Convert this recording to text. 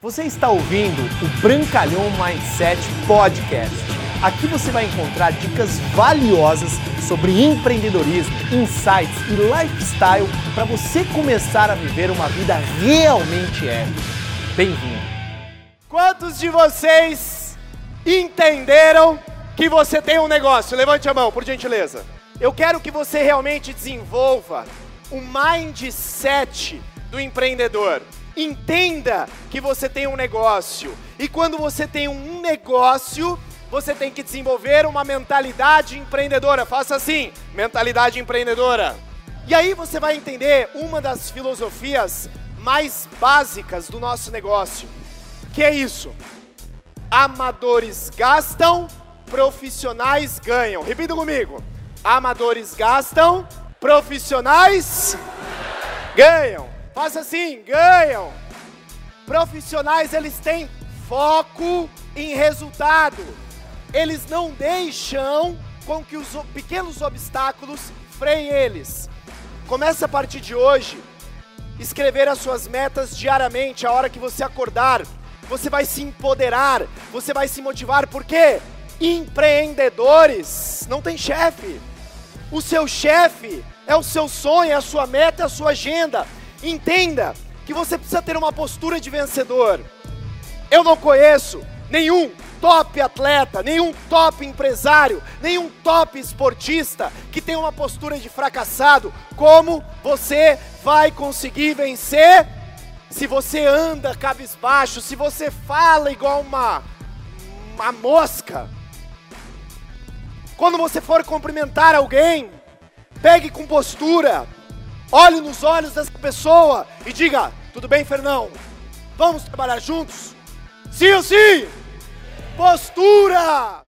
Você está ouvindo o Brancalhão Mindset Podcast. Aqui você vai encontrar dicas valiosas sobre empreendedorismo, insights e lifestyle para você começar a viver uma vida realmente épica. Bem-vindo! Quantos de vocês entenderam que você tem um negócio? Levante a mão, por gentileza. Eu quero que você realmente desenvolva o mindset do empreendedor. Entenda que você tem um negócio. E quando você tem um negócio, você tem que desenvolver uma mentalidade empreendedora. Faça assim: mentalidade empreendedora. E aí você vai entender uma das filosofias mais básicas do nosso negócio. Que é isso? Amadores gastam, profissionais ganham. Repita comigo. Amadores gastam, profissionais ganham. Faça assim, ganham. Profissionais, eles têm foco em resultado. Eles não deixam com que os pequenos obstáculos freiem eles. Comece a partir de hoje escrever as suas metas diariamente, a hora que você acordar. Você vai se empoderar, você vai se motivar, porque empreendedores não tem chefe. O seu chefe é o seu sonho, é a sua meta, é a sua agenda. Entenda que você precisa ter uma postura de vencedor. Eu não conheço nenhum top atleta, nenhum top empresário, nenhum top esportista que tenha uma postura de fracassado. Como você vai conseguir vencer se você anda cabisbaixo, se você fala igual uma, uma mosca? Quando você for cumprimentar alguém, pegue com postura, olhe nos olhos dessa pessoa e diga: Tudo bem, Fernão? Vamos trabalhar juntos? Sim ou sim? Postura!